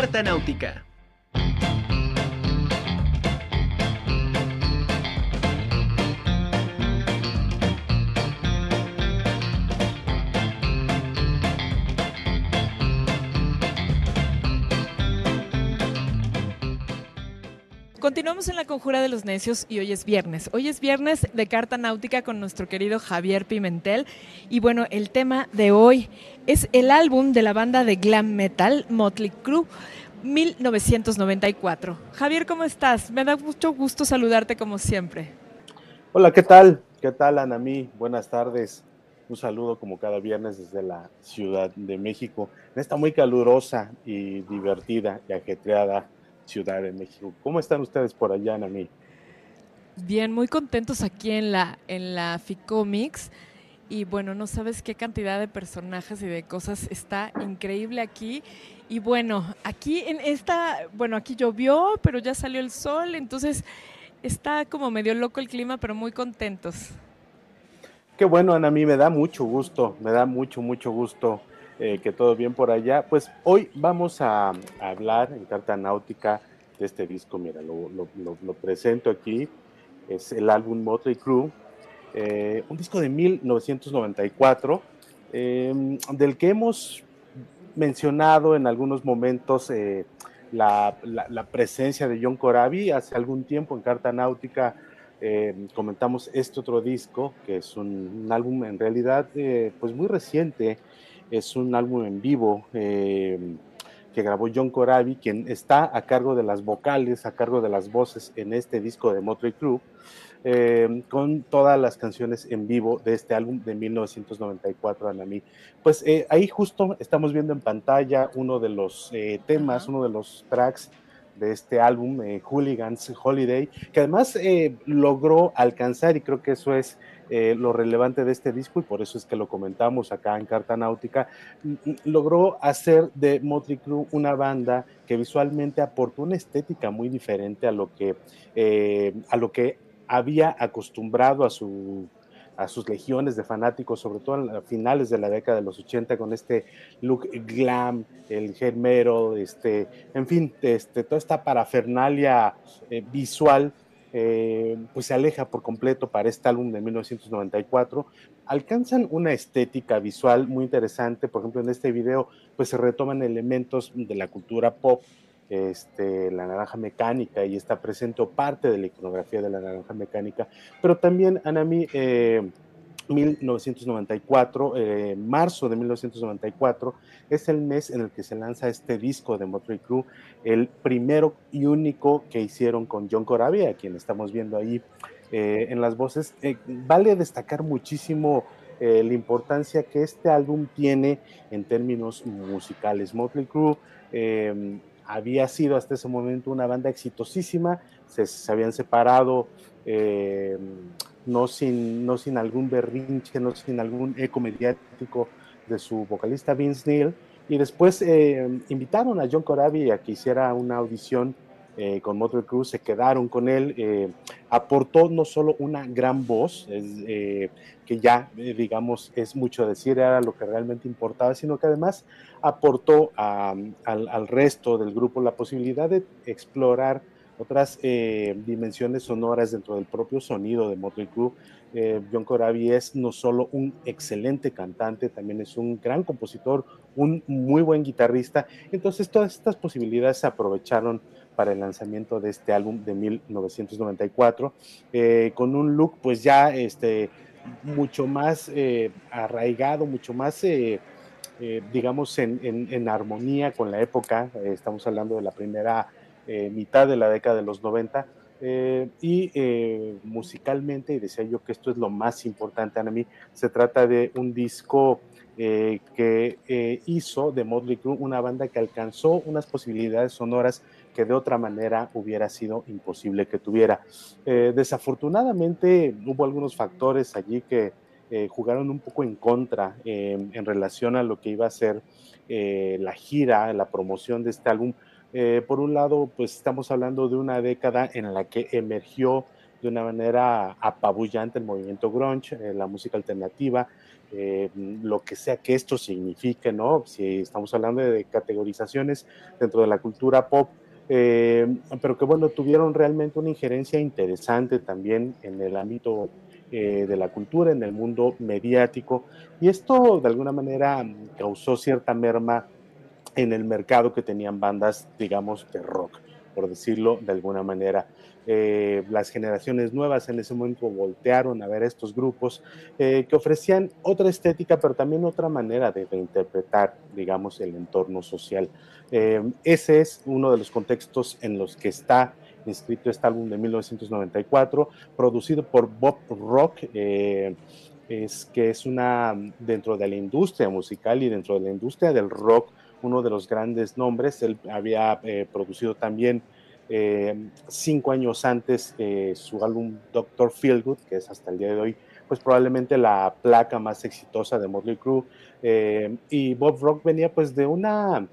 Carta Náutica. Continuamos en la conjura de los necios y hoy es viernes. Hoy es viernes de carta náutica con nuestro querido Javier Pimentel. Y bueno, el tema de hoy es el álbum de la banda de glam metal Motley Crue. 1994. Javier, ¿cómo estás? Me da mucho gusto saludarte como siempre. Hola, ¿qué tal? ¿Qué tal, Anamí? Buenas tardes. Un saludo como cada viernes desde la Ciudad de México, en esta muy calurosa y divertida y ajetreada Ciudad de México. ¿Cómo están ustedes por allá, Nami? Bien, muy contentos aquí en la, en la Ficomix. Y bueno, no sabes qué cantidad de personajes y de cosas está increíble aquí. Y bueno, aquí en esta, bueno, aquí llovió, pero ya salió el sol, entonces está como medio loco el clima, pero muy contentos. Qué bueno, Ana, a mí me da mucho gusto, me da mucho, mucho gusto eh, que todo bien por allá. Pues hoy vamos a, hablar en Carta Náutica de este disco. Mira, lo, presento aquí. Es el álbum Motley Crue, eh, un disco de 1994, em, del que hemos mencionado en algunos momentos eh, la, presencia de John Corabi. Hace algún tiempo en Carta Náutica comentamos este otro disco, que es un, un álbum en realidad pues muy reciente, es un álbum en vivo eh, que grabó John Corabi, quien está a cargo de las vocales, a cargo de las voces en este disco de Motley Crue, eh, con todas las canciones en vivo de este álbum de 1994, Anami. Pues eh, ahí justo estamos viendo en pantalla uno de los temas, uno de los tracks de este álbum, Hooligans Holiday, que además logró alcanzar, y creo que eso es eh, lo relevante de este disco, y por eso es que lo comentamos acá en Carta Náutica, logró hacer de Motley Crue una banda que visualmente aportó una estética muy diferente a lo que, eh, a lo que había acostumbrado a su a sus legiones de fanáticos, sobre todo a finales de la década de los 80, con este look glam, el metal, este, en fin, este, toda esta parafernalia eh, visual eh, pues se aleja por completo para este álbum de 1994. Alcanzan una estética visual muy interesante, por ejemplo, en este video pues se retoman elementos de la cultura pop, este, la naranja mecánica y está presente parte de la iconografía de la naranja mecánica, pero también Anami 1994, eh, marzo de 1994, es el mes en el que se lanza este disco de Motley Crue, el primero y único que hicieron con John Corabi, a quien estamos viendo ahí eh, en las voces. Eh, vale destacar muchísimo la importancia que este álbum tiene en términos musicales. Motley Crue había sido hasta ese momento una banda exitosísima, se, se habían separado no sin, no sin algún berrinche, no sin algún eco mediático de su vocalista Vince Neil. Y después eh, invitaron a John Corabi a que hiciera una audición eh, con Motor Cruz, se quedaron con él, eh, aportó no solo una gran voz, que ya digamos es mucho decir, era lo que realmente importaba, sino que además aportó al, al resto del grupo la posibilidad de explorar otras eh, dimensiones sonoras dentro del propio sonido de Motley Crue. Eh, John Corabi es no solo un excelente cantante, también es un gran compositor, un muy buen guitarrista. Entonces todas estas posibilidades se aprovecharon para el lanzamiento de este álbum de 1994, eh, con un look pues ya este, mucho más arraigado, mucho más... digamos, en, en, armonía con la época. estamos hablando de la primera eh, mitad de la década de los 90. Eh, y eh, musicalmente, y decía yo que esto es lo más importante a mí, se trata de un disco que hizo de Motley Crue una banda que alcanzó unas posibilidades sonoras que de otra manera hubiera sido imposible que tuviera. desafortunadamente hubo algunos factores allí que jugaron un poco en contra en relación a lo que iba a ser la gira, la promoción de este álbum, eh, por un lado, pues estamos hablando de una década en la que emergió de una manera apabullante el movimiento grunge, eh, la música alternativa, eh, lo que sea que esto signifique, ¿no? Si estamos hablando de categorizaciones dentro de la cultura pop, eh, pero que bueno, tuvieron realmente una injerencia interesante también en el ámbito eh, de la cultura, en el mundo mediático, y esto de alguna manera causó cierta merma en el mercado que tenían bandas, digamos, de rock, por decirlo de alguna manera. Eh, las generaciones nuevas en ese momento voltearon a ver estos grupos eh, que ofrecían otra estética, pero también otra manera de, interpretar, digamos, el entorno social. Eh, ese es uno de los contextos en los que está inscrito este álbum de 1994, producido por Bob Rock. es que es una dentro de la industria musical y dentro de la industria del rock uno de los grandes nombres él había producido también eh, cinco años antes eh, su álbum Doctor Feelgood, que es hasta el día de hoy, pues probablemente la placa más exitosa de Motley Crue. Eh, y Bob Rock venía pues de una,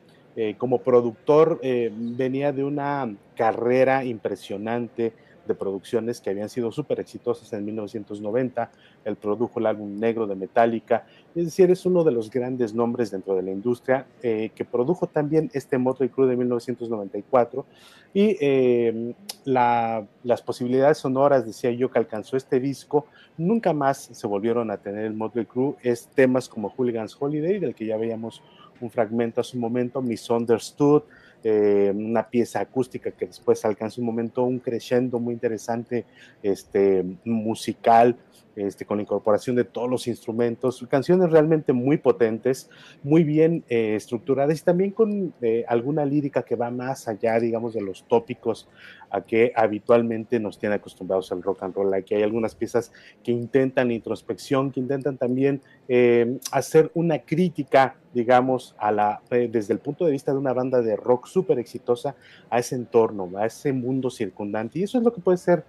como productor, venía de una carrera impresionante de producciones que habían sido súper exitosas en 1990. Él produjo el álbum negro de Metallica. Es decir, es uno de los grandes nombres dentro de la industria eh, que produjo también este Motley Crue de 1994. Y eh, las posibilidades sonoras, decía yo, que alcanzó este disco, nunca más se volvieron a tener el Motley Crue. Es temas como Hooligans Holiday, del que ya veíamos un fragmento hace un momento, Misunderstood, eh, una pieza acústica que después alcanza un momento, un crescendo muy interesante, este, musical, este, con incorporación de todos los instrumentos, canciones realmente muy potentes, muy bien eh, estructuradas y también con eh, alguna lírica que va más allá, digamos, de los tópicos a que habitualmente nos tiene acostumbrados al rock and roll. Aquí hay algunas piezas que intentan introspección, que intentan también eh, hacer una crítica, digamos, a la, desde el punto de vista de una banda de rock súper exitosa a ese entorno, a ese mundo circundante. Y eso es lo que puede ser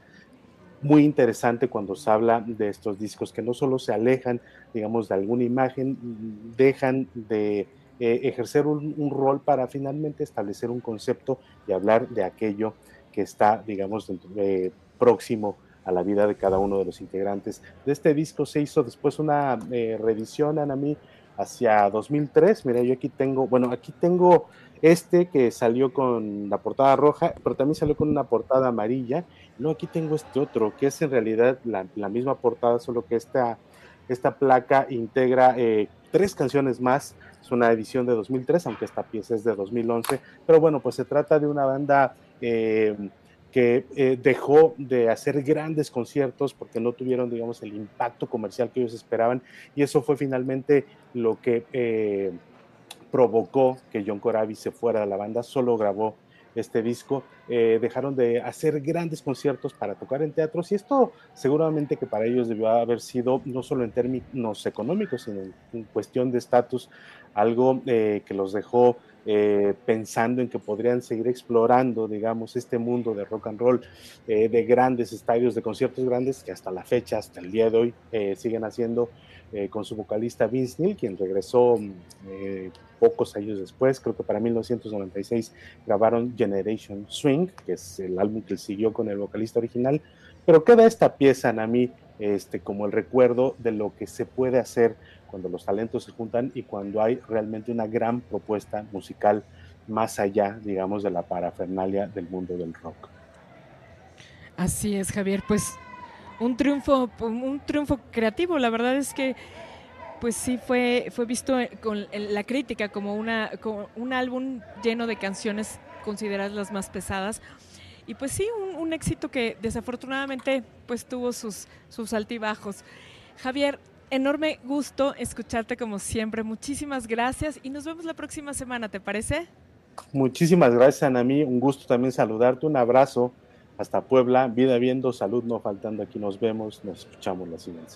muy interesante cuando se habla de estos discos que no solo se alejan, digamos, de alguna imagen, dejan de eh, ejercer un, rol para finalmente establecer un concepto y hablar de aquello que está, digamos, eh, próximo a la vida de cada uno de los integrantes. De este disco se hizo después una eh, reedición, Anami, hacia 2003. Mira, yo aquí tengo, bueno, aquí tengo este que salió con la portada roja, pero también salió con una portada amarilla. No, aquí tengo este otro, que es en realidad la, misma portada, solo que esta, esta placa integra eh, tres canciones más. Es una edición de 2003, aunque esta pieza es de 2011. Pero bueno, pues se trata de una banda eh, que eh, dejó de hacer grandes conciertos porque no tuvieron, digamos, el impacto comercial que ellos esperaban. Y eso fue finalmente lo que provocó que John Corabi se fuera de la banda, solo grabó este disco, eh, dejaron de hacer grandes conciertos para tocar en teatros y esto seguramente que para ellos debió haber sido no solo en términos económicos, sino en, cuestión de estatus, algo eh, que los dejó eh, pensando en que podrían seguir explorando, digamos, este mundo de rock and roll, de grandes estadios, de conciertos grandes, que hasta la fecha, hasta el día de hoy, siguen haciendo eh, con su vocalista Vince Neil, quien regresó eh, pocos años después, creo que para 1996 grabaron Generation Swing, que es el álbum que siguió con el vocalista original, pero queda esta pieza a mí este, como el recuerdo de lo que se puede hacer cuando los talentos se juntan y cuando hay realmente una gran propuesta musical más allá, digamos, de la parafernalia del mundo del rock. Así es, Javier. Pues un triunfo, un triunfo creativo. La verdad es que pues sí fue, fue visto con la crítica como, una, un álbum lleno de canciones consideradas las más pesadas. Y pues sí, un, éxito que desafortunadamente pues tuvo sus, sus altibajos. Javier, enorme gusto escucharte como siempre. Muchísimas gracias y nos vemos la próxima semana, ¿te parece? Muchísimas gracias, Anami. Un gusto también saludarte. Un abrazo hasta Puebla. Vida viendo, salud no faltando. Aquí nos vemos, nos escuchamos la siguiente.